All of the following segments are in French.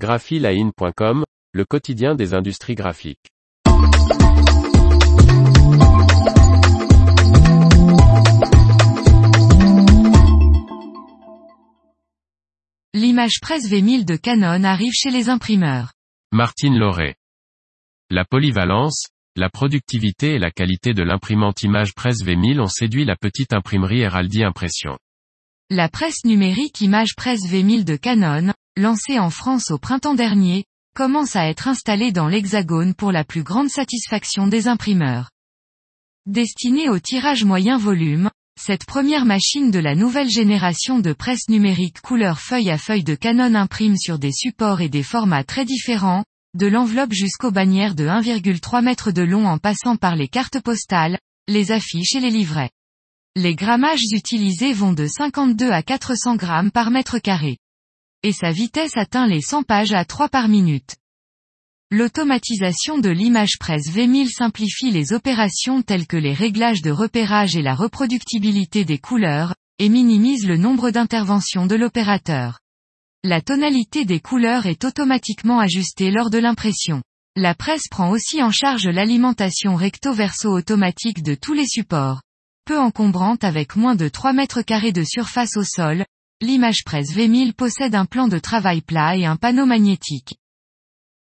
graphiline.com, le quotidien des industries graphiques. L'image presse V1000 de Canon arrive chez les imprimeurs. Martine Lauré. La polyvalence, la productivité et la qualité de l'imprimante image presse V1000 ont séduit la petite imprimerie Heraldi Impression. La presse numérique image presse V1000 de Canon, lancée en France au printemps dernier, commence à être installée dans l'Hexagone pour la plus grande satisfaction des imprimeurs. Destinée au tirage moyen volume, cette première machine de la nouvelle génération de presse numérique couleur feuille à feuille de Canon imprime sur des supports et des formats très différents, de l'enveloppe jusqu'aux bannières de 1,3 m de long en passant par les cartes postales, les affiches et les livrets. Les grammages utilisés vont de 52 à 400 grammes par mètre carré. Et sa vitesse atteint les 100 pages à 3 par minute. L'automatisation de l'image presse V1000 simplifie les opérations telles que les réglages de repérage et la reproductibilité des couleurs, et minimise le nombre d'interventions de l'opérateur. La tonalité des couleurs est automatiquement ajustée lors de l'impression. La presse prend aussi en charge l'alimentation recto-verso automatique de tous les supports. Peu encombrante avec moins de 3 mètres carrés de surface au sol, l'image presse V1000 possède un plan de travail plat et un panneau magnétique.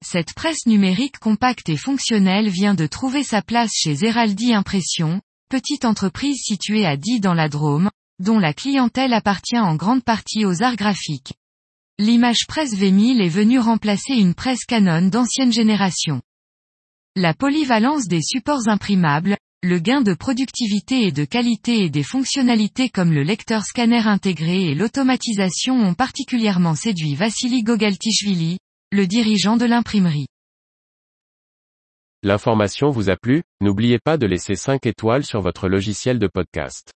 Cette presse numérique compacte et fonctionnelle vient de trouver sa place chez Zeraldi Impression, petite entreprise située à Die dans la Drôme, dont la clientèle appartient en grande partie aux arts graphiques. L'image presse V1000 est venue remplacer une presse Canon d'ancienne génération. La polyvalence des supports imprimables, le gain de productivité et de qualité et des fonctionnalités comme le lecteur scanner intégré et l'automatisation ont particulièrement séduit Vassili Gogaltishvili, le dirigeant de l'imprimerie. L'information vous a plu, n'oubliez pas de laisser 5 étoiles sur votre logiciel de podcast.